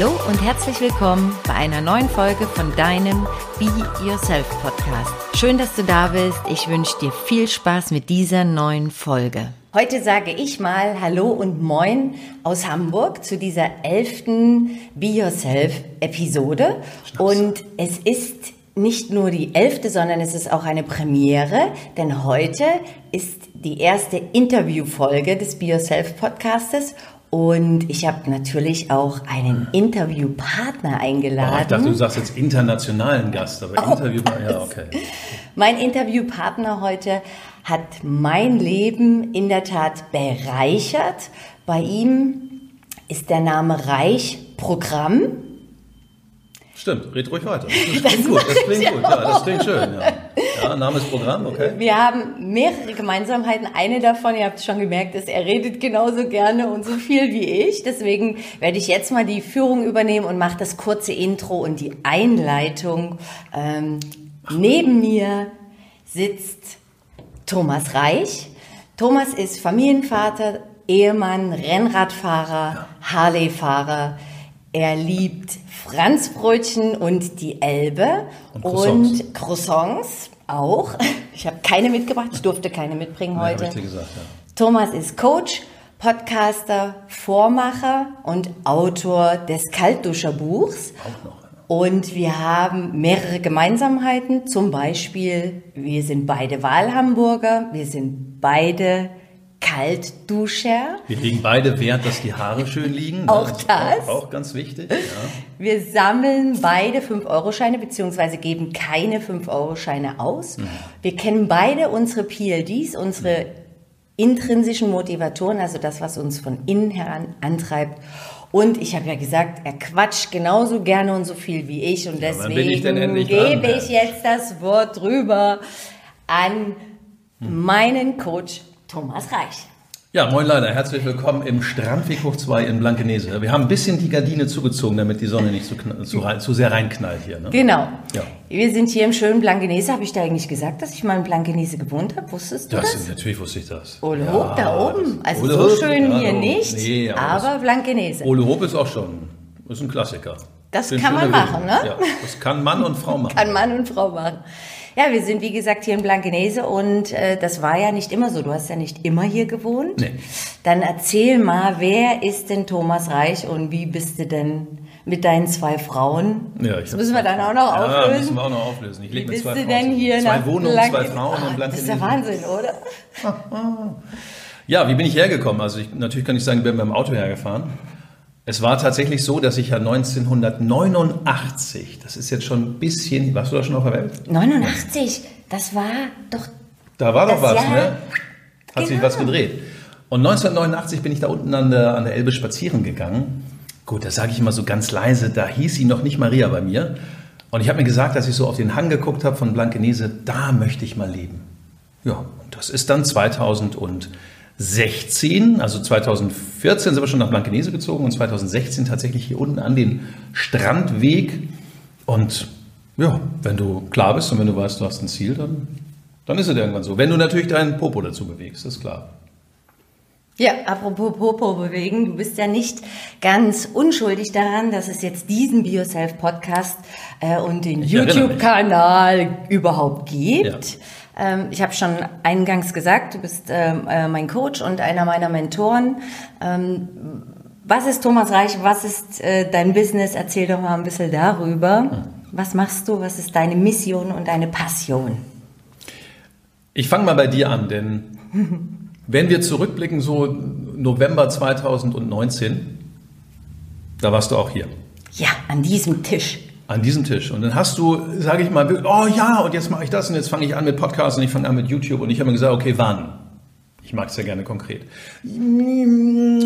Hallo und herzlich willkommen bei einer neuen Folge von deinem Be Yourself Podcast. Schön, dass du da bist. Ich wünsche dir viel Spaß mit dieser neuen Folge. Heute sage ich mal Hallo und Moin aus Hamburg zu dieser elften Be Yourself Episode. Und es ist nicht nur die elfte, sondern es ist auch eine Premiere, denn heute ist die erste Interviewfolge des Be Yourself Podcastes und ich habe natürlich auch einen Interviewpartner eingeladen. Oh, ich dachte, du sagst jetzt internationalen Gast, aber oh, Interviewpartner, ja, okay. Mein Interviewpartner heute hat mein Leben in der Tat bereichert. Bei ihm ist der Name Reich Programm. Stimmt, red ruhig weiter. Das klingt gut, das klingt gut, ja, das klingt schön, ja. Ja, Name ist Programm, okay. Wir haben mehrere Gemeinsamheiten. Eine davon, ihr habt es schon gemerkt, ist, er redet genauso gerne und so viel wie ich. Deswegen werde ich jetzt mal die Führung übernehmen und mache das kurze Intro und die Einleitung. Ähm, neben mir sitzt Thomas Reich. Thomas ist Familienvater, Ehemann, Rennradfahrer, ja. Er liebt Franzbrötchen und die Elbe und Croissants. Und Croissants auch. Ich habe keine mitgebracht, ich durfte keine mitbringen nee, heute. Gesagt, ja. Thomas ist Coach, Podcaster, Vormacher und Autor des Kaltduscherbuchs. Auch noch. Und wir haben mehrere Gemeinsamheiten, zum Beispiel, wir sind beide Wahlhamburger, wir sind beide Kaltduscher. Wir legen beide Wert, dass die Haare schön liegen. Ne? Auch das. Auch, auch ganz wichtig. Ja. Wir sammeln beide 5-Euro-Scheine beziehungsweise geben keine 5-Euro-Scheine aus. Mhm. Wir kennen beide unsere PLDs, unsere intrinsischen Motivatoren, also das, was uns von innen heran antreibt. Und ich habe ja gesagt, er quatscht genauso gerne und so viel wie ich. Und ja, deswegen ich gebe ich jetzt das Wort rüber an hm. meinen Coach Thomas Reich. Ja, moin Leiter, herzlich willkommen im Strandweg hoch 2 in Blankenese. Wir haben ein bisschen die Gardine zugezogen, damit die Sonne nicht zu, zu, zu sehr reinknallt hier. Ne? Genau. Ja. Wir sind hier im schönen Blankenese. Habe ich da eigentlich gesagt, dass ich mal in Blankenese gewohnt habe? Wusstest du das? das? Natürlich wusste ich das. Ole ja, da oben. Also Ole so schön ja, hier nicht, nee, aber, aber Blankenese. Ole Hoop ist auch schon, ist ein Klassiker. Das kann man machen, ne? Ja, das kann Mann und Frau machen. Kann Mann und Frau machen. Ja, wir sind wie gesagt hier in Blankenese und äh, das war ja nicht immer so. Du hast ja nicht immer hier gewohnt. Nee. Dann erzähl mal, wer ist denn Thomas Reich und wie bist du denn mit deinen zwei Frauen? Ja, ich das müssen wir dann auch noch ja, auflösen. Ja, müssen wir auch noch auflösen. Ich lebe mit zwei Frauen. denn hier zwei Wohnungen, Blank zwei Frauen oh, in Blankenese. Das ist der Wahnsinn, oder? ja, wie bin ich hergekommen? Also ich, natürlich kann ich sagen, ich bin beim Auto hergefahren. Es war tatsächlich so, dass ich ja 1989, das ist jetzt schon ein bisschen, warst du da schon auf der Welt? 89, das war doch. Da war doch was, Jahr, ne? Hat genau. sich was gedreht. Und 1989 bin ich da unten an der, an der Elbe spazieren gegangen. Gut, das sage ich immer so ganz leise, da hieß sie noch nicht Maria bei mir. Und ich habe mir gesagt, dass ich so auf den Hang geguckt habe von Blankenese, da möchte ich mal leben. Ja, und das ist dann 2000 und 2016, also 2014 sind wir schon nach Blankenese gezogen und 2016 tatsächlich hier unten an den Strandweg. Und ja, wenn du klar bist und wenn du weißt, du hast ein Ziel, dann, dann ist es irgendwann so. Wenn du natürlich deinen Popo dazu bewegst, ist klar. Ja, apropos Popo bewegen, du bist ja nicht ganz unschuldig daran, dass es jetzt diesen BioSelf Podcast äh, und den YouTube-Kanal überhaupt gibt. Ja. Ähm, ich habe schon eingangs gesagt, du bist ähm, äh, mein Coach und einer meiner Mentoren. Ähm, was ist Thomas Reich? Was ist äh, dein Business? Erzähl doch mal ein bisschen darüber. Was machst du? Was ist deine Mission und deine Passion? Ich fange mal bei dir an, denn wenn wir zurückblicken, so November 2019, da warst du auch hier. Ja, an diesem Tisch an diesem Tisch. Und dann hast du, sage ich mal, oh ja, und jetzt mache ich das und jetzt fange ich an mit Podcasts und ich fange an mit YouTube und ich habe mir gesagt, okay, wann? Ich mag es ja gerne konkret.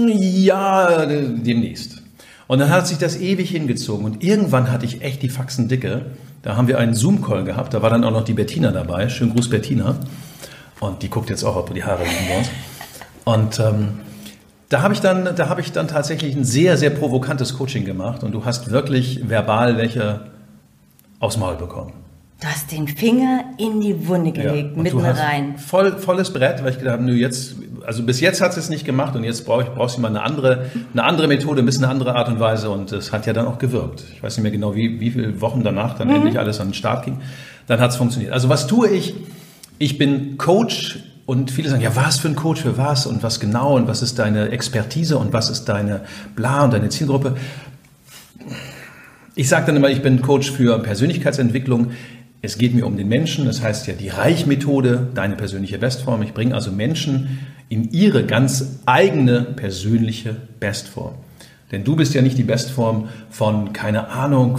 Ja, demnächst. Und dann hat sich das ewig hingezogen und irgendwann hatte ich echt die Faxen dicke. Da haben wir einen Zoom-Call gehabt, da war dann auch noch die Bettina dabei. Schönen Gruß, Bettina. Und die guckt jetzt auch, ob die Haare liegen bei. Und ähm, da habe ich, dann, da hab ich dann tatsächlich ein sehr, sehr provokantes Coaching gemacht und du hast wirklich verbal welche aufs Maul bekommen. Du hast den Finger in die Wunde gelegt, ja, mitten rein. Voll, volles Brett, weil ich gedacht habe, nö, jetzt also bis jetzt hat es nicht gemacht und jetzt brauche ich brauchst du mal eine andere, eine andere Methode, ein bisschen eine andere Art und Weise und es hat ja dann auch gewirkt. Ich weiß nicht mehr genau, wie, wie viele Wochen danach dann mhm. endlich alles an den Start ging. Dann hat es funktioniert. Also was tue ich? Ich bin Coach und viele sagen, ja, was für ein Coach für was und was genau und was ist deine Expertise und was ist deine Bla und deine Zielgruppe. Ich sage dann immer, ich bin Coach für Persönlichkeitsentwicklung. Es geht mir um den Menschen, das heißt ja die Reichmethode, deine persönliche Bestform. Ich bringe also Menschen in ihre ganz eigene persönliche Bestform. Denn du bist ja nicht die Bestform von, keine Ahnung,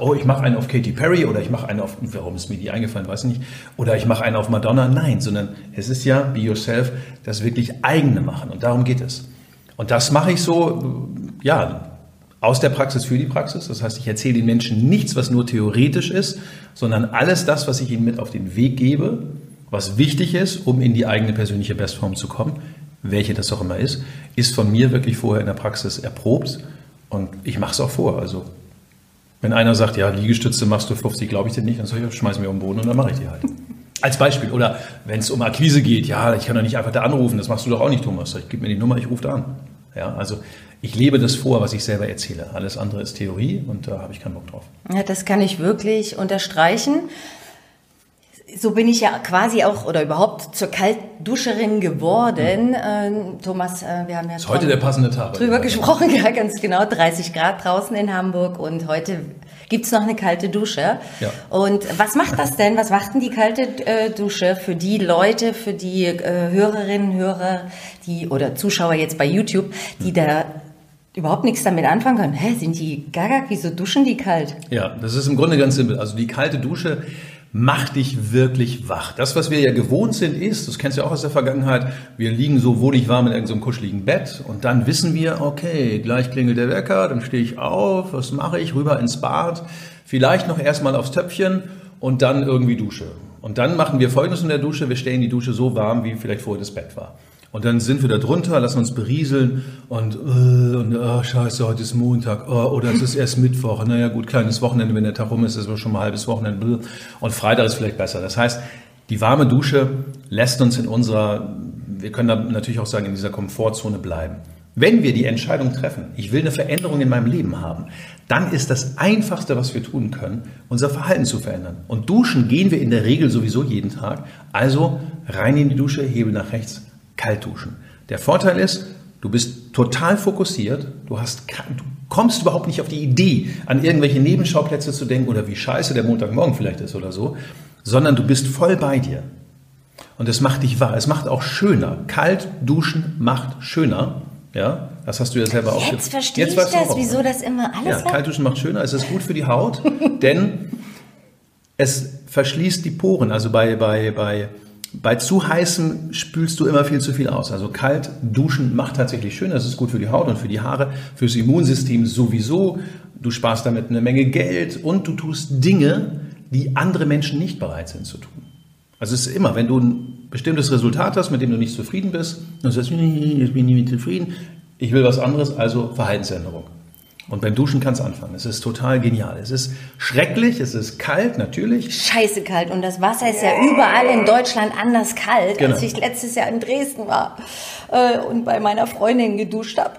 oh, ich mache einen auf Katy Perry oder ich mache einen auf, warum ist mir die eingefallen, weiß ich nicht, oder ich mache einen auf Madonna. Nein, sondern es ist ja, be yourself, das wirklich eigene machen und darum geht es. Und das mache ich so, ja, aus der Praxis für die Praxis. Das heißt, ich erzähle den Menschen nichts, was nur theoretisch ist, sondern alles das, was ich ihnen mit auf den Weg gebe, was wichtig ist, um in die eigene persönliche Bestform zu kommen, welche das auch immer ist, ist von mir wirklich vorher in der Praxis erprobt und ich mache es auch vor. Also wenn einer sagt, ja, Liegestütze machst du 50, glaube ich dir nicht, dann sage ich, schmeiß mir um den Boden und dann mache ich die halt. Als Beispiel. Oder wenn es um Akquise geht, ja, ich kann doch nicht einfach da anrufen, das machst du doch auch nicht, Thomas. Ich gebe mir die Nummer, ich rufe da an. Ja, also ich lebe das vor, was ich selber erzähle. Alles andere ist Theorie und da habe ich keinen Bock drauf. Ja, das kann ich wirklich unterstreichen. So bin ich ja quasi auch oder überhaupt zur Kaltduscherin geworden. Mhm. Thomas, äh, wir haben ja ist heute der passende Tag. Drüber gesprochen, ja, ganz genau. 30 Grad draußen in Hamburg und heute gibt's noch eine kalte Dusche. Ja. Und was macht das denn? Was macht denn die kalte äh, Dusche für die Leute, für die äh, Hörerinnen, Hörer, die oder Zuschauer jetzt bei YouTube, die mhm. da überhaupt nichts damit anfangen können. Hä, sind die gaga? Wieso duschen die kalt? Ja, das ist im Grunde ganz simpel. Also die kalte Dusche macht dich wirklich wach. Das, was wir ja gewohnt sind, ist, das kennst du ja auch aus der Vergangenheit, wir liegen so wohlig warm in irgendeinem kuscheligen Bett und dann wissen wir, okay, gleich klingelt der Wecker, dann stehe ich auf, was mache ich, rüber ins Bad, vielleicht noch erstmal aufs Töpfchen und dann irgendwie Dusche. Und dann machen wir Folgendes in der Dusche, wir stellen die Dusche so warm, wie vielleicht vorher das Bett war. Und dann sind wir da drunter, lassen uns berieseln und, äh, und oh, scheiße, heute ist Montag oh, oder es ist erst Mittwoch. Naja gut, kleines Wochenende, wenn der Tag rum ist, ist es schon mal halbes Wochenende. Und Freitag ist vielleicht besser. Das heißt, die warme Dusche lässt uns in unserer, wir können da natürlich auch sagen, in dieser Komfortzone bleiben. Wenn wir die Entscheidung treffen, ich will eine Veränderung in meinem Leben haben, dann ist das Einfachste, was wir tun können, unser Verhalten zu verändern. Und duschen gehen wir in der Regel sowieso jeden Tag. Also rein in die Dusche, Hebel nach rechts, kalt duschen. Der Vorteil ist, du bist total fokussiert, du, hast, du kommst überhaupt nicht auf die Idee, an irgendwelche Nebenschauplätze zu denken oder wie scheiße der Montagmorgen vielleicht ist oder so, sondern du bist voll bei dir. Und es macht dich wahr. Es macht auch schöner. Kalt duschen macht schöner. Ja, das hast du ja selber auch. Jetzt verstehe Jetzt ich das, auch, wieso das immer alles. Ja, kalt duschen macht schöner. Es ist gut für die Haut, denn es verschließt die Poren. Also bei, bei, bei bei zu heißem spülst du immer viel zu viel aus. Also kalt duschen macht tatsächlich schön. Das ist gut für die Haut und für die Haare, fürs Immunsystem sowieso. Du sparst damit eine Menge Geld und du tust Dinge, die andere Menschen nicht bereit sind zu tun. Also es ist immer, wenn du ein bestimmtes Resultat hast, mit dem du nicht zufrieden bist, und sagst, ich bin nicht zufrieden, ich will was anderes, also Verhaltensänderung. Und beim Duschen kann es anfangen. Es ist total genial. Es ist schrecklich, es ist kalt, natürlich. Scheiße kalt. Und das Wasser ist ja überall in Deutschland anders kalt, genau. als ich letztes Jahr in Dresden war äh, und bei meiner Freundin geduscht habe.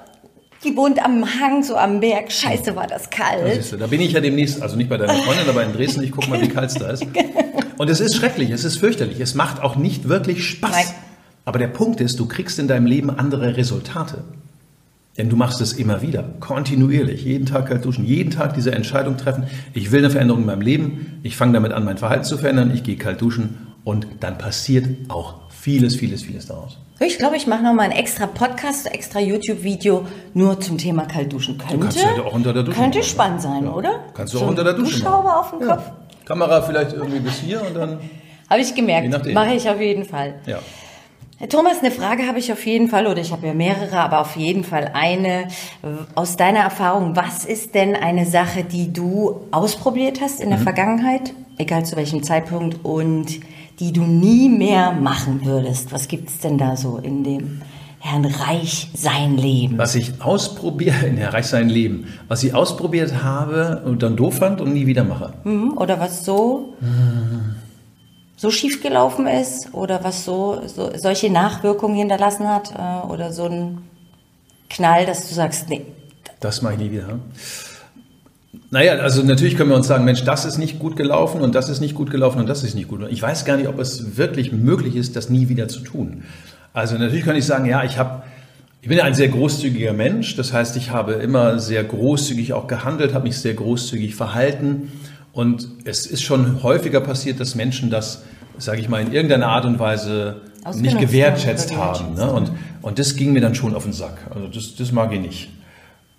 Die wohnt am Hang, so am Berg. Scheiße, war das kalt. Das da bin ich ja demnächst, also nicht bei deiner Freundin, aber in Dresden. Ich gucke mal, wie kalt es da ist. Und es ist schrecklich, es ist fürchterlich. Es macht auch nicht wirklich Spaß. Nein. Aber der Punkt ist, du kriegst in deinem Leben andere Resultate. Denn du machst es immer wieder, kontinuierlich, jeden Tag kalt duschen, jeden Tag diese Entscheidung treffen. Ich will eine Veränderung in meinem Leben. Ich fange damit an, mein Verhalten zu verändern. Ich gehe kalt duschen und dann passiert auch vieles, vieles, vieles daraus. Ich glaube, ich mache noch mal ein extra Podcast, extra YouTube-Video nur zum Thema Kaltduschen. Könnte, du kannst ja auch unter der Dusche könnte machen. spannend sein, ja. oder? Kannst du auch so unter der Dusche Duschhaube auf dem Kopf. Kamera vielleicht irgendwie bis hier und dann. Habe ich gemerkt. Mache ich auf jeden Fall. Ja. Herr Thomas, eine Frage habe ich auf jeden Fall, oder ich habe ja mehrere, aber auf jeden Fall eine. Aus deiner Erfahrung, was ist denn eine Sache, die du ausprobiert hast in der mhm. Vergangenheit, egal zu welchem Zeitpunkt, und die du nie mehr machen würdest? Was gibt es denn da so in dem Herrn Reich sein Leben? Was ich ausprobiere, in Herrn Reich sein Leben, was ich ausprobiert habe und dann doof fand und nie wieder mache. Mhm. Oder was so? Mhm so schief gelaufen ist oder was so, so solche Nachwirkungen hinterlassen hat äh, oder so ein Knall, dass du sagst, nee. Das mache ich nie wieder. Naja, also natürlich können wir uns sagen, Mensch, das ist nicht gut gelaufen und das ist nicht gut gelaufen und das ist nicht gut. Ich weiß gar nicht, ob es wirklich möglich ist, das nie wieder zu tun. Also natürlich kann ich sagen, ja, ich habe, ich bin ja ein sehr großzügiger Mensch. Das heißt, ich habe immer sehr großzügig auch gehandelt, habe mich sehr großzügig verhalten. Und es ist schon häufiger passiert, dass Menschen das, sage ich mal, in irgendeiner Art und Weise nicht gewertschätzt haben. Ne? Und, und das ging mir dann schon auf den Sack. Also das, das mag ich nicht.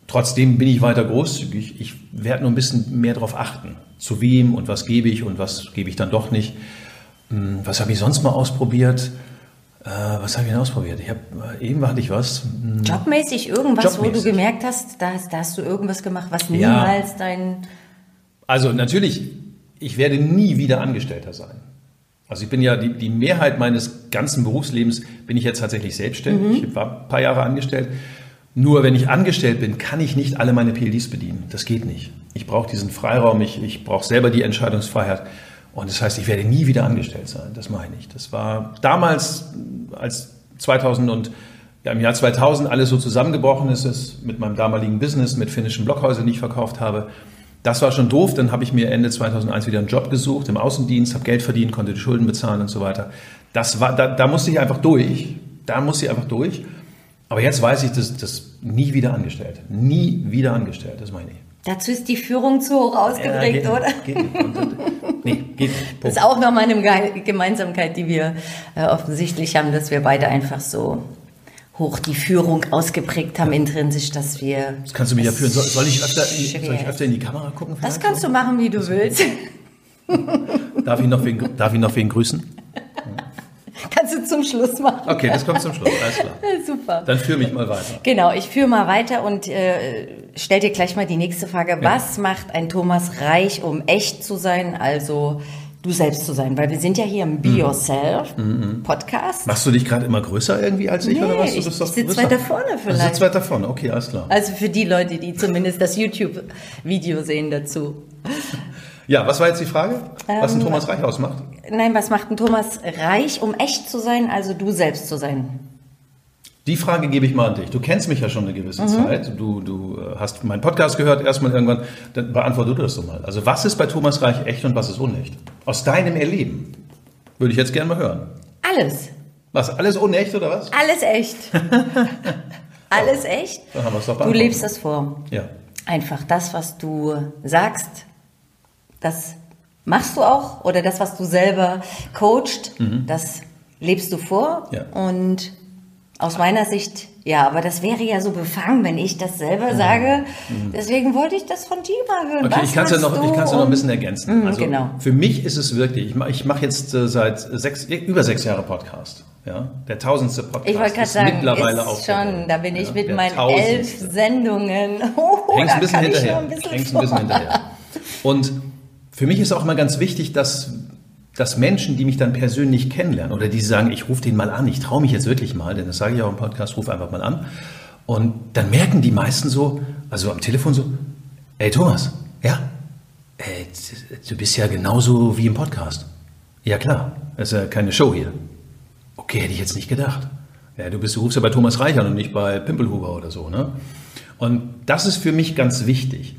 Trotzdem bin ich weiter großzügig. Ich werde nur ein bisschen mehr darauf achten. Zu wem und was gebe ich und was gebe ich dann doch nicht. Hm, was habe ich sonst mal ausprobiert? Äh, was habe ich denn ausprobiert? Ich habe äh, eben hatte ich was. Hm. Jobmäßig irgendwas, Jobmäßig. wo du gemerkt hast, da, da, hast du irgendwas gemacht, was niemals ja. dein. Also natürlich, ich werde nie wieder Angestellter sein. Also ich bin ja die, die Mehrheit meines ganzen Berufslebens bin ich jetzt tatsächlich selbstständig. Mhm. Ich war ein paar Jahre angestellt. Nur wenn ich angestellt bin, kann ich nicht alle meine PLDs bedienen. Das geht nicht. Ich brauche diesen Freiraum, ich, ich brauche selber die Entscheidungsfreiheit. Und das heißt, ich werde nie wieder angestellt sein. Das mache ich. Das war damals, als 2000 und ja, im Jahr 2000 alles so zusammengebrochen ist, ist mit meinem damaligen Business, mit finnischen Blockhäusern, die ich verkauft habe. Das war schon doof. Dann habe ich mir Ende 2001 wieder einen Job gesucht im Außendienst, habe Geld verdient, konnte die Schulden bezahlen und so weiter. Das war, da, da musste ich einfach durch. Da musste ich einfach durch. Aber jetzt weiß ich, dass das nie wieder angestellt. Nie wieder angestellt, das meine ich. Dazu ist die Führung zu hoch ausgeprägt, ja, oder? Geht nicht. Nee, geht nicht. Das ist auch nochmal eine Gemeinsamkeit, die wir äh, offensichtlich haben, dass wir beide einfach so hoch die Führung ausgeprägt haben, intrinsisch, dass wir. Das kannst du mich ja führen. Soll, soll, ich öfter, soll ich öfter in die Kamera gucken? Das kannst du machen, wie du das willst. Darf ich, noch wen, darf ich noch wen grüßen? Kannst du zum Schluss machen. Okay, das kommt zum Schluss, alles klar. Super. Dann führe mich mal weiter. Genau, ich führe mal weiter und äh, stell dir gleich mal die nächste Frage. Ja. Was macht ein Thomas reich, um echt zu sein, also du selbst zu sein? Weil wir sind ja hier im Be mhm. Yourself mhm. mhm. Podcast. Machst du dich gerade immer größer irgendwie als ich nee, oder was? Du bist ich sitze weiter vorne vielleicht. Du sitzt weiter vorne, okay, alles klar. Also für die Leute, die zumindest das YouTube-Video sehen dazu. Ja, was war jetzt die Frage? Was ein ähm, Thomas Reich ausmacht? Nein, was macht ein Thomas Reich, um echt zu sein, also du selbst zu sein? Die Frage gebe ich mal an dich. Du kennst mich ja schon eine gewisse mhm. Zeit. Du, du äh, hast meinen Podcast gehört, erstmal irgendwann. Dann beantworte du das doch mal. Also, was ist bei Thomas Reich echt und was ist unecht? Aus deinem Erleben. Würde ich jetzt gerne mal hören. Alles. Was? Alles unecht oder was? Alles echt. alles echt. Dann haben wir es doch Du lebst das vor. Ja. Einfach das, was du sagst, das machst du auch oder das, was du selber coacht, mhm. das lebst du vor. Ja. Und aus meiner Sicht, ja, aber das wäre ja so befangen, wenn ich das selber mhm. sage. Mhm. Deswegen wollte ich das von dir mal hören. Okay, Was ich kann es ja noch, ich kann's ja noch ein bisschen ergänzen. Mhm, also genau. Für mich ist es wirklich, ich mache mach jetzt äh, seit sechs, über sechs Jahre Podcast. Ja, der tausendste Podcast. Ich wollte gerade sagen, mittlerweile ist schon, da bin ich ja, mit meinen tausendste. elf Sendungen. Oh, Hängst ein bisschen hinterher. Hängst ein bisschen hinterher. Und für mich ist auch mal ganz wichtig, dass, dass Menschen, die mich dann persönlich kennenlernen oder die sagen, ich rufe den mal an, ich traue mich jetzt wirklich mal, denn das sage ich auch im Podcast, ruf einfach mal an. Und dann merken die meisten so, also am Telefon so, ey Thomas, ja, ey, du bist ja genauso wie im Podcast. Ja klar, das ist ja keine Show hier. Okay, hätte ich jetzt nicht gedacht. Ja, du, bist, du rufst ja bei Thomas Reichern und nicht bei Pimpelhuber oder so. Ne? Und das ist für mich ganz wichtig.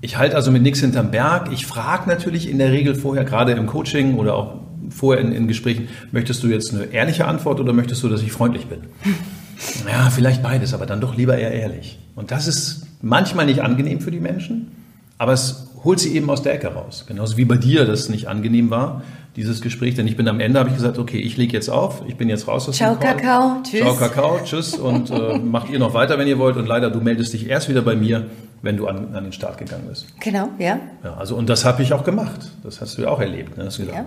Ich halte also mit nichts hinterm Berg. Ich frage natürlich in der Regel vorher, gerade im Coaching oder auch vorher in, in, Gesprächen, möchtest du jetzt eine ehrliche Antwort oder möchtest du, dass ich freundlich bin? Ja, vielleicht beides, aber dann doch lieber eher ehrlich. Und das ist manchmal nicht angenehm für die Menschen, aber es holt sie eben aus der Ecke raus. Genauso wie bei dir das nicht angenehm war, dieses Gespräch. Denn ich bin am Ende, habe ich gesagt, okay, ich lege jetzt auf, ich bin jetzt raus aus Ciao, dem Call. Kakao, tschüss. Ciao, Kakao, tschüss und äh, macht ihr noch weiter, wenn ihr wollt. Und leider, du meldest dich erst wieder bei mir, wenn du an, an den Start gegangen bist. Genau, ja. ja also, und das habe ich auch gemacht. Das hast du ja auch erlebt. Ne? Hast gesagt, ja.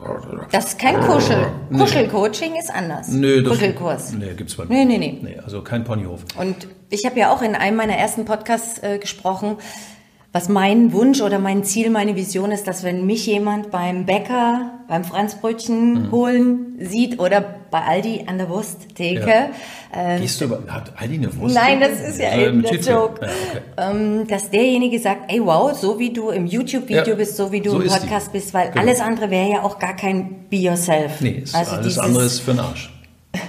oh, das, das, ist kein Kuschel. Nee. Kuschelcoaching ist anders. Nö, das, Kuschelkurs. Nee, gibt es bei mir. Nee, nee, nee. nee also kein Ponyhof. Und ich habe ja auch in einem meiner ersten Podcasts äh, gesprochen, was mein Wunsch oder mein Ziel, meine Vision ist, dass wenn mich jemand beim Bäcker, beim Franzbrötchen mhm. holen sieht oder bei Aldi an der Wursttheke. Ja. Ähm, Gehst du über, hat Aldi eine Wurst? Nein, das ist ja äh, eben der Joke. Ja, okay. ähm, dass derjenige sagt, ey wow, so wie du im YouTube-Video ja, bist, so wie du so im Podcast bist, weil genau. alles andere wäre ja auch gar kein Be Yourself. Nee, also alles andere ist für den Arsch.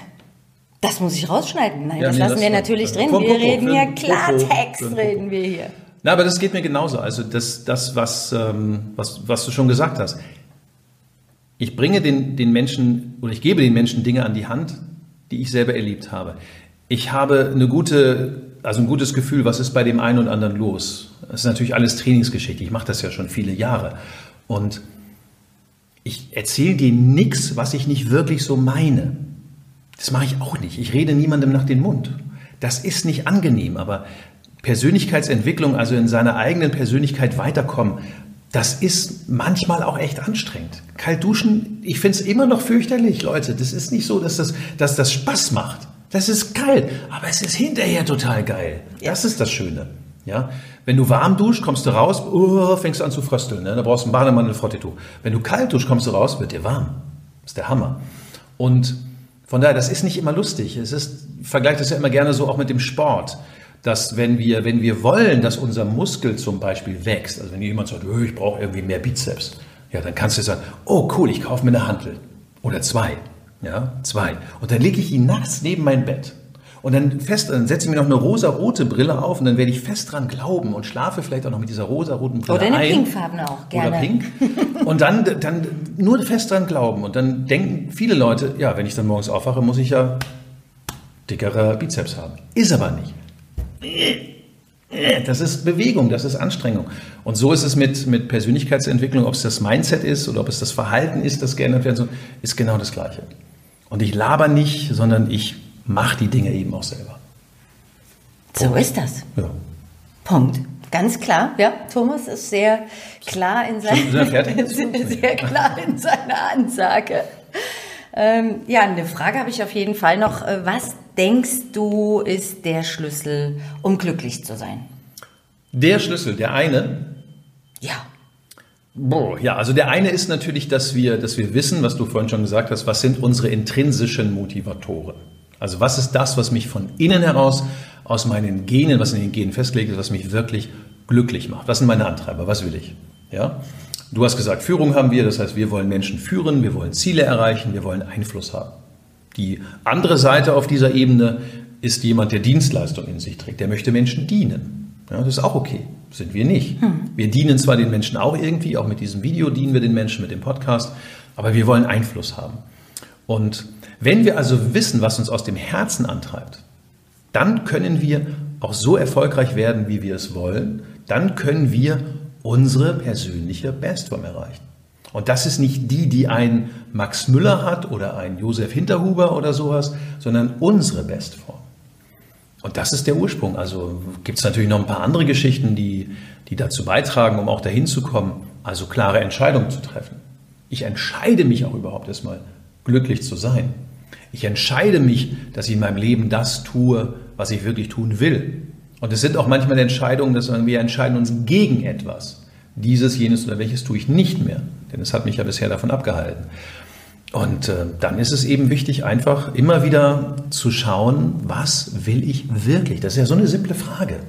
Das muss ich rausschneiden. Nein, das nee, lassen das wir natürlich drin. Wir reden hier Klartext, reden wir hier. Na, aber das geht mir genauso. Also das, das was, ähm, was, was du schon gesagt hast. Ich bringe den, den Menschen oder ich gebe den Menschen Dinge an die Hand, die ich selber erlebt habe. Ich habe eine gute, also ein gutes Gefühl, was ist bei dem einen und anderen los. Das ist natürlich alles Trainingsgeschichte. Ich mache das ja schon viele Jahre. Und ich erzähle dir nichts, was ich nicht wirklich so meine. Das mache ich auch nicht. Ich rede niemandem nach den Mund. Das ist nicht angenehm, aber Persönlichkeitsentwicklung, also in seiner eigenen Persönlichkeit weiterkommen, das ist manchmal auch echt anstrengend. Kalt duschen, ich finde es immer noch fürchterlich, Leute. Das ist nicht so, dass das, dass das Spaß macht. Das ist kalt, aber es ist hinterher total geil. Das ist das Schöne. Ja? Wenn du warm duschst, kommst du raus, oh, fängst du an zu frösteln. Ne? Da brauchst du einen Bademantel, Frottetuch. Wenn du kalt duschst, kommst du raus, wird dir warm. Das ist der Hammer. Und von daher, das ist nicht immer lustig. Es ist, ich vergleiche das ja immer gerne so auch mit dem Sport dass wenn wir, wenn wir wollen, dass unser Muskel zum Beispiel wächst, also wenn jemand sagt, oh, ich brauche irgendwie mehr Bizeps, ja, dann kannst du sagen, oh cool, ich kaufe mir eine Hantel oder zwei, ja, zwei. Und dann lege ich ihn nachts neben mein Bett. Und dann fest, dann setze ich mir noch eine rosa-rote Brille auf und dann werde ich fest dran glauben und schlafe vielleicht auch noch mit dieser rosa-roten Brille Oder eine ein. pinkfarbene auch, gerne. Oder pink. Und dann, dann nur fest dran glauben. Und dann denken viele Leute, ja, wenn ich dann morgens aufwache, muss ich ja dickere Bizeps haben. Ist aber nicht. Das ist Bewegung, das ist Anstrengung. Und so ist es mit, mit Persönlichkeitsentwicklung, ob es das Mindset ist oder ob es das Verhalten ist, das geändert werden soll, ist genau das Gleiche. Und ich laber nicht, sondern ich mache die Dinge eben auch selber. So ist das. Ja. Punkt. Ganz klar, ja. Thomas ist sehr klar in, sein, sehr klar in seiner Ansage. Ähm, ja, eine Frage habe ich auf jeden Fall noch. Äh, was denkst du ist der Schlüssel, um glücklich zu sein? Der Schlüssel, der eine? Ja. Boah, ja, also der eine ist natürlich, dass wir, dass wir wissen, was du vorhin schon gesagt hast, was sind unsere intrinsischen Motivatoren? Also was ist das, was mich von innen heraus aus meinen Genen, was in den Genen festgelegt ist, was mich wirklich glücklich macht? Was sind meine Antreiber? Was will ich? Ja? Du hast gesagt, Führung haben wir, das heißt, wir wollen Menschen führen, wir wollen Ziele erreichen, wir wollen Einfluss haben. Die andere Seite auf dieser Ebene ist jemand, der Dienstleistung in sich trägt, der möchte Menschen dienen. Ja, das ist auch okay, sind wir nicht. Hm. Wir dienen zwar den Menschen auch irgendwie, auch mit diesem Video dienen wir den Menschen, mit dem Podcast, aber wir wollen Einfluss haben. Und wenn wir also wissen, was uns aus dem Herzen antreibt, dann können wir auch so erfolgreich werden, wie wir es wollen. Dann können wir unsere persönliche Bestform erreichen. Und das ist nicht die, die ein Max Müller hat oder ein Josef Hinterhuber oder sowas, sondern unsere Bestform. Und das ist der Ursprung. Also gibt es natürlich noch ein paar andere Geschichten, die, die dazu beitragen, um auch dahin zu kommen, also klare Entscheidungen zu treffen. Ich entscheide mich auch überhaupt erstmal, glücklich zu sein. Ich entscheide mich, dass ich in meinem Leben das tue, was ich wirklich tun will. Und es sind auch manchmal Entscheidungen, dass wir entscheiden uns gegen etwas dieses, jenes oder welches tue ich nicht mehr. Denn es hat mich ja bisher davon abgehalten. Und äh, dann ist es eben wichtig, einfach immer wieder zu schauen, was will ich wirklich? Das ist ja so eine simple Frage.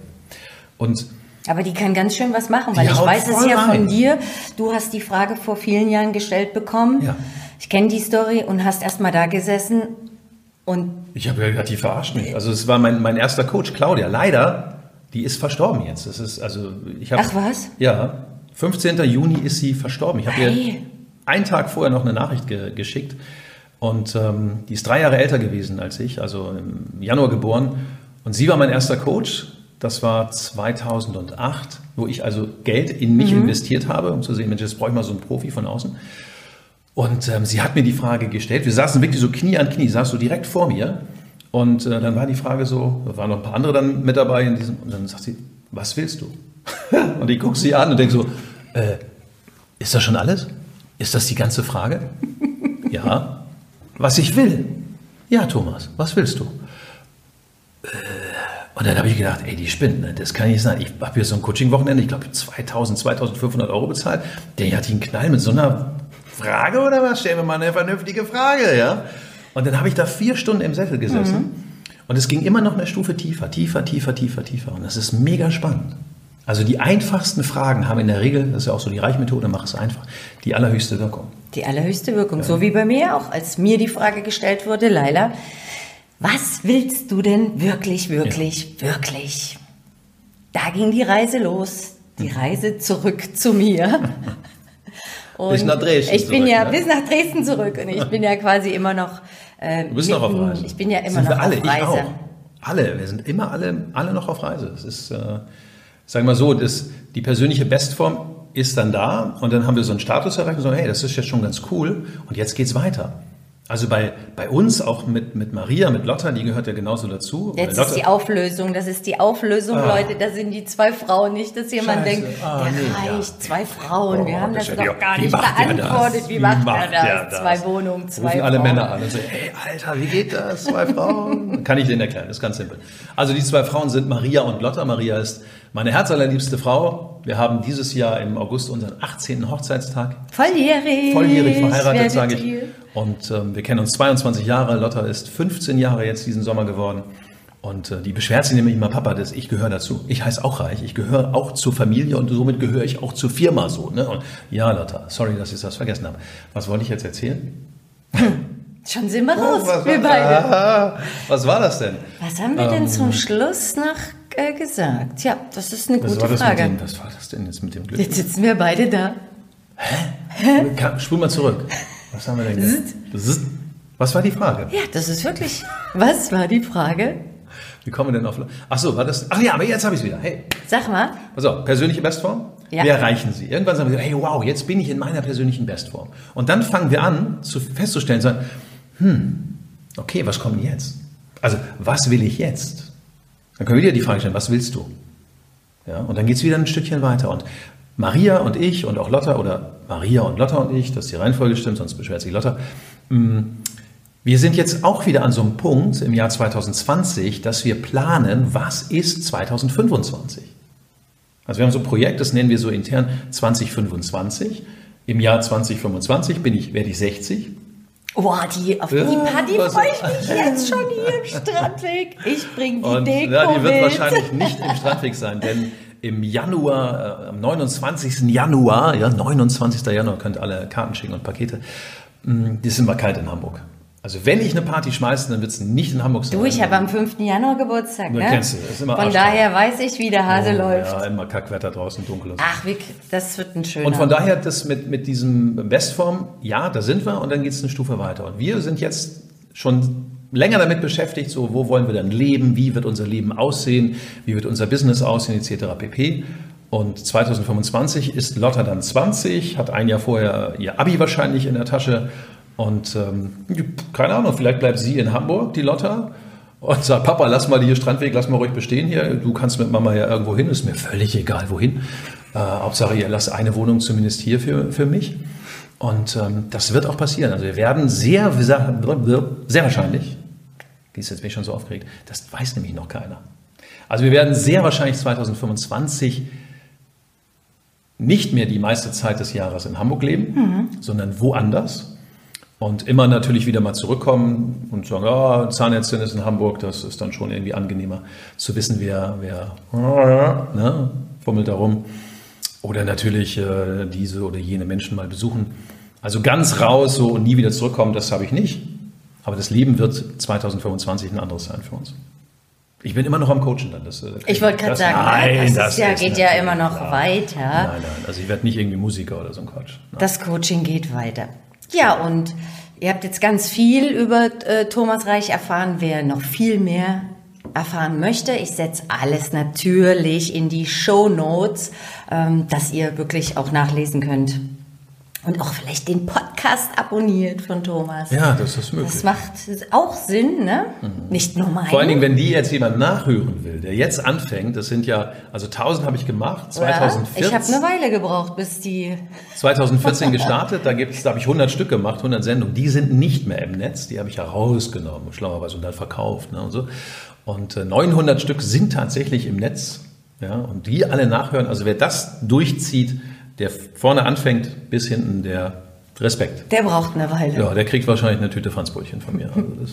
Und aber die kann ganz schön was machen, weil ich weiß es ja rein. von dir. Du hast die Frage vor vielen Jahren gestellt bekommen. Ja. Ich kenne die Story und hast erst mal da gesessen und. Ich habe ja gesagt, die verarscht mich. Also es war mein, mein erster Coach, Claudia. Leider, die ist verstorben jetzt. Das ist also ich habe. Ach was? Ja, 15. Juni ist sie verstorben. Ich habe ihr einen Tag vorher noch eine Nachricht ge geschickt. Und ähm, die ist drei Jahre älter gewesen als ich, also im Januar geboren. Und sie war mein erster Coach. Das war 2008, wo ich also Geld in mich mhm. investiert habe, um zu sehen, Mensch, jetzt brauche ich mal so einen Profi von außen. Und ähm, sie hat mir die Frage gestellt. Wir saßen wirklich so Knie an Knie, saß so direkt vor mir. Und äh, dann war die Frage so, da waren noch ein paar andere dann mit dabei in diesem, und dann sagt sie, was willst du? und ich gucke sie an und denke so, äh, ist das schon alles? Ist das die ganze Frage? ja. Was ich will? Ja, Thomas, was willst du? Äh, Und dann habe ich gedacht, ey, die spinnt, ne? das kann nicht sein. Ich habe hier so ein Coaching-Wochenende, ich glaube 2000, 2500 Euro bezahlt. Der hat einen Knall mit so einer Frage oder was? Stellen wir mal eine vernünftige Frage, ja? Und dann habe ich da vier Stunden im Sessel gesessen. Mhm. Und es ging immer noch eine Stufe tiefer, tiefer, tiefer, tiefer, tiefer. Und das ist mega spannend. Also die einfachsten Fragen haben in der Regel, das ist ja auch so die Reichmethode, mach es einfach, die allerhöchste Wirkung. Die allerhöchste Wirkung. Ja. So wie bei mir auch, als mir die Frage gestellt wurde, Laila, was willst du denn wirklich, wirklich, ja. wirklich? Da ging die Reise los. Die hm. Reise zurück zu mir. Und bis nach Dresden. Ich bin zurück, ja ne? bis nach Dresden zurück und ich bin ja quasi immer noch. Äh, du bist mitten, noch auf Reise. Ich bin ja immer sind noch alle, auf Reise. Ich auch. Alle, wir sind immer alle, alle noch auf Reise. Es ist, äh, sagen wir mal so, das, die persönliche Bestform ist dann da und dann haben wir so einen Status erreicht und so, hey, das ist jetzt schon ganz cool und jetzt geht's weiter. Also bei, bei uns, auch mit, mit Maria, mit Lotta, die gehört ja genauso dazu. Jetzt ist die Auflösung, das ist die Auflösung, ah. Leute. Da sind die zwei Frauen, nicht, dass jemand Scheiße. denkt, ah, der nee, reicht, ja. zwei Frauen, oh, wir haben das, das doch gar nicht beantwortet. Wie, wie macht, macht er das? Zwei Wohnungen, zwei Rufen alle Männer an und sagen, hey, Alter, wie geht das? Zwei Frauen? Kann ich denen erklären, das ist ganz simpel. Also die zwei Frauen sind Maria und Lotta. Maria ist meine herzallerliebste Frau. Wir haben dieses Jahr im August unseren 18. Hochzeitstag. Volljährig. Volljährig verheiratet, sage ich. Und ähm, wir kennen uns 22 Jahre. Lotta ist 15 Jahre jetzt diesen Sommer geworden. Und äh, die beschwert sich nämlich immer, Papa, das, ich gehöre dazu. Ich heiße auch Reich. Ich gehöre auch zur Familie und somit gehöre ich auch zur Firma so. Ne? Und ja, Lotta, sorry, dass ich das vergessen habe. Was wollte ich jetzt erzählen? Schon sind wir raus, was, wir beide. Ah, was war das denn? Was haben wir ähm, denn zum Schluss noch gesagt? Ja, das ist eine gute Frage. Dem, was war das denn jetzt mit dem Glück? Jetzt sitzen wir beide da. Hä? Hä? Spul mal zurück. Was haben wir denn gesagt? Was war die Frage? Ja, das ist wirklich. Was war die Frage? Wie kommen wir denn auf. Ach so, war das. Ach ja, aber jetzt habe ich es wieder. Hey. Sag mal. Auf, persönliche Bestform. Ja. Wir erreichen sie. Irgendwann sagen wir, hey, wow, jetzt bin ich in meiner persönlichen Bestform. Und dann fangen wir an, zu, festzustellen, sagen, hm, okay, was kommt jetzt? Also, was will ich jetzt? Dann können wir wieder die Frage stellen, was willst du? Ja, und dann geht es wieder ein Stückchen weiter. Und Maria und ich und auch Lotta oder Maria und Lotta und ich, dass die Reihenfolge stimmt, sonst beschwert sich Lotta. Mm, wir sind jetzt auch wieder an so einem Punkt im Jahr 2020, dass wir planen, was ist 2025? Also wir haben so ein Projekt, das nennen wir so intern 2025. Im Jahr 2025 bin ich, werde ich 60. Boah, die, auf die Party freue ich mich jetzt schon hier im Strandweg. Ich bringe die und, Deko ja, die wird mit. wahrscheinlich nicht im Strandweg sein, denn im Januar, äh, am 29. Januar, ja, 29. Januar könnt ihr alle Karten schicken und Pakete. Mm, die sind mal kalt in Hamburg. Also wenn ich eine Party schmeiße, dann wird es nicht in Hamburg sein. Du, ich habe am 5. Januar Geburtstag, ne? Kennst du, ist immer Von daher weiß ich, wie der Hase oh, läuft. Ja, immer Kackwetter draußen, dunkel. Und Ach, wie, das wird ein schöner. Und von daher, das mit, mit diesem Bestform, ja, da sind wir und dann geht es eine Stufe weiter. Und wir sind jetzt schon länger damit beschäftigt, so wo wollen wir dann leben, wie wird unser Leben aussehen, wie wird unser Business aussehen, etc. pp. Und 2025 ist Lotta dann 20, hat ein Jahr vorher ihr Abi wahrscheinlich in der Tasche und ähm, keine Ahnung, vielleicht bleibt sie in Hamburg, die Lotta, und sagt, Papa, lass mal hier Strandweg, lass mal ruhig bestehen hier. Du kannst mit Mama ja irgendwo hin, ist mir völlig egal wohin. Äh, Hauptsache, ihr lasst eine Wohnung zumindest hier für, für mich. Und ähm, das wird auch passieren. Also wir werden sehr, sehr wahrscheinlich, jetzt bin ich schon so aufgeregt, das weiß nämlich noch keiner. Also wir werden sehr wahrscheinlich 2025 nicht mehr die meiste Zeit des Jahres in Hamburg leben, mhm. sondern woanders. Und immer natürlich wieder mal zurückkommen und sagen, oh, Zahnärztin ist in Hamburg, das ist dann schon irgendwie angenehmer zu wissen, wer, wer ne, fummelt da rum. Oder natürlich äh, diese oder jene Menschen mal besuchen. Also ganz raus so und nie wieder zurückkommen, das habe ich nicht. Aber das Leben wird 2025 ein anderes sein für uns. Ich bin immer noch am Coachen dann. Das, äh, ich wollte gerade sagen, nein, das, das ja, geht ja immer noch klar. weiter. Nein, nein, also ich werde nicht irgendwie Musiker oder so ein Quatsch. Nein. Das Coaching geht weiter. Ja, und ihr habt jetzt ganz viel über äh, Thomas Reich erfahren. Wer noch viel mehr erfahren möchte, ich setze alles natürlich in die Show Notes, ähm, dass ihr wirklich auch nachlesen könnt und auch vielleicht den Podcast abonniert von Thomas. Ja, das ist möglich. Das macht auch Sinn, ne? Mhm. Nicht nur mein. Vor allen Dingen, wenn die jetzt jemand nachhören will, der jetzt anfängt, das sind ja, also 1000 habe ich gemacht, 2014. Ja, ich habe eine Weile gebraucht, bis die... 2014 gestartet, da gibt es, da habe ich 100 Stück gemacht, 100 Sendungen, die sind nicht mehr im Netz, die habe ich ja rausgenommen, schlauerweise und dann verkauft ne, und so. Und 900 Stück sind tatsächlich im Netz. Ja, und die alle nachhören. Also wer das durchzieht, der vorne anfängt bis hinten, der Respekt. Der braucht eine Weile. Ja, der kriegt wahrscheinlich eine Tüte Franzbrötchen von mir. Also das,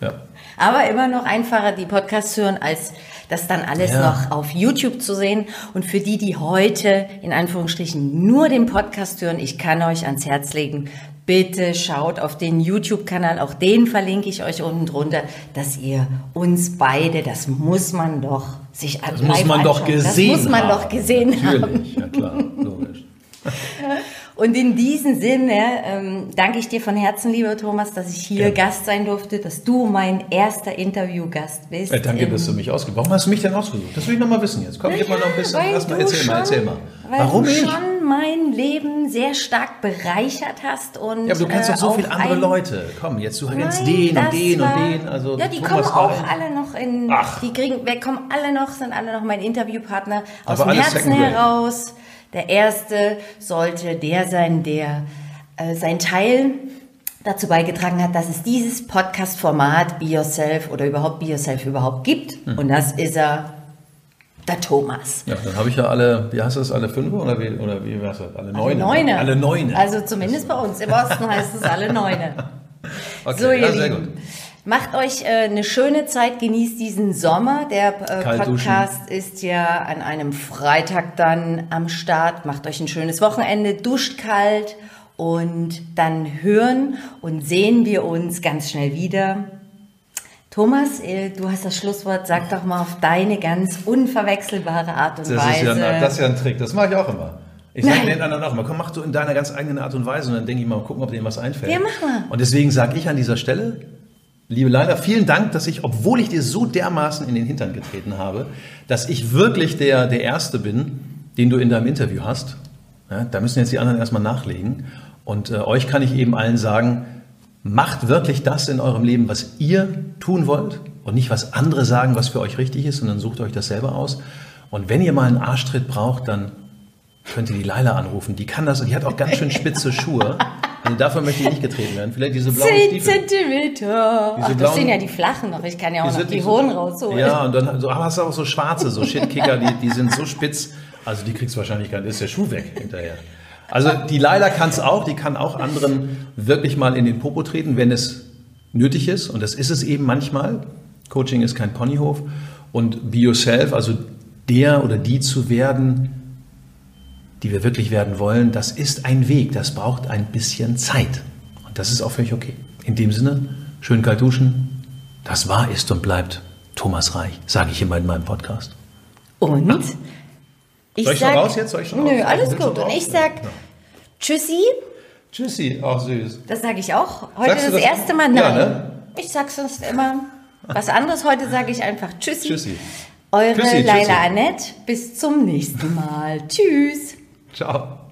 ja. Aber immer noch einfacher, die Podcasts hören, als das dann alles ja. noch auf YouTube zu sehen. Und für die, die heute in Anführungsstrichen nur den Podcast hören, ich kann euch ans Herz legen, bitte schaut auf den YouTube-Kanal, auch den verlinke ich euch unten drunter, dass ihr uns beide, das muss man doch sich Das muss man anschauen. doch gesehen Das muss man haben. doch gesehen Natürlich, haben. ja klar, logisch. Und in diesem Sinne ähm, danke ich dir von Herzen, lieber Thomas, dass ich hier ja. Gast sein durfte, dass du mein erster Interviewgast bist. Äh, danke, dass du mich ausgesucht hast. Warum hast du mich denn ausgesucht? Das will ich noch mal wissen jetzt. Komm, gib mal noch ein bisschen. Erstmal erzähl schon, mal, erzähl mal. Warum du ich? schon mein Leben sehr stark bereichert hast und Ja, aber du kennst doch so äh, viele andere Leute. Komm, jetzt du kennst den und den war, und den. Also ja, die Thomas kommen auch alle noch in. Ach. Die kriegen, wer kommen alle noch, sind alle noch mein Interviewpartner aus aber dem Herzen heraus. Der erste sollte der sein, der äh, sein Teil dazu beigetragen hat, dass es dieses Podcast-Format Be Yourself oder überhaupt Be Yourself überhaupt gibt. Mhm. Und das ist er, der Thomas. Ja, dann habe ich ja alle, wie heißt das, alle fünf oder wie, oder wie heißt das, alle neune? Alle neune. Alle neune. Also zumindest bei uns im Osten heißt es alle neune. Okay, so, ihr ja, sehr Lieben. gut. Macht euch äh, eine schöne Zeit, genießt diesen Sommer. Der äh, Podcast ist ja an einem Freitag dann am Start. Macht euch ein schönes Wochenende, duscht kalt und dann hören und sehen wir uns ganz schnell wieder. Thomas, äh, du hast das Schlusswort. Sag doch mal auf deine ganz unverwechselbare Art und das Weise. Ist ja das ist ja ein Trick. Das mache ich auch immer. Ich sage den anderen auch immer, komm, mach du in deiner ganz eigenen Art und Weise und dann denke ich mal, gucken, ob dir was einfällt. Ja, mach mal. Und deswegen sage ich an dieser Stelle, Liebe Leila, vielen Dank, dass ich, obwohl ich dir so dermaßen in den Hintern getreten habe, dass ich wirklich der, der Erste bin, den du in deinem Interview hast. Ja, da müssen jetzt die anderen erstmal nachlegen. Und äh, euch kann ich eben allen sagen, macht wirklich das in eurem Leben, was ihr tun wollt und nicht, was andere sagen, was für euch richtig ist, sondern sucht euch das selber aus. Und wenn ihr mal einen Arschtritt braucht, dann könnt ihr die Leila anrufen. Die kann das und die hat auch ganz schön spitze Schuhe. Also dafür möchte ich nicht getreten werden. Vielleicht diese blauen 10 Stiefel. Zentimeter. Diese Ach, das sind ja die flachen noch. Ich kann ja auch die noch die hohen so, rausholen. Ja, und dann so, hast du auch so schwarze, so Shitkicker, die, die sind so spitz. Also die kriegst du wahrscheinlich gar nicht. Ist der Schuh weg hinterher. Also die Laila kann es auch. Die kann auch anderen wirklich mal in den Popo treten, wenn es nötig ist. Und das ist es eben manchmal. Coaching ist kein Ponyhof. Und Be Yourself, also der oder die zu werden, die wir wirklich werden wollen, das ist ein Weg, das braucht ein bisschen Zeit. Und das ist auch völlig okay. In dem Sinne, schön kalt duschen. Das war, ist und bleibt Thomas Reich, sage ich immer in meinem Podcast. Und? Ich Soll ich sag, schon raus jetzt? Soll ich schon nö, raus? alles gut. Und ich sag ja. Tschüssi. Tschüssi, auch süß. Das sage ich auch. Heute das, das, erste Mal. Nein. Ja, ne? Ich sag sonst immer was anderes. Heute sage ich einfach Tschüssi. Tschüssi. Eure Tschüssi, Laila Annette. Bis zum nächsten Mal. Tschüss. Ciao.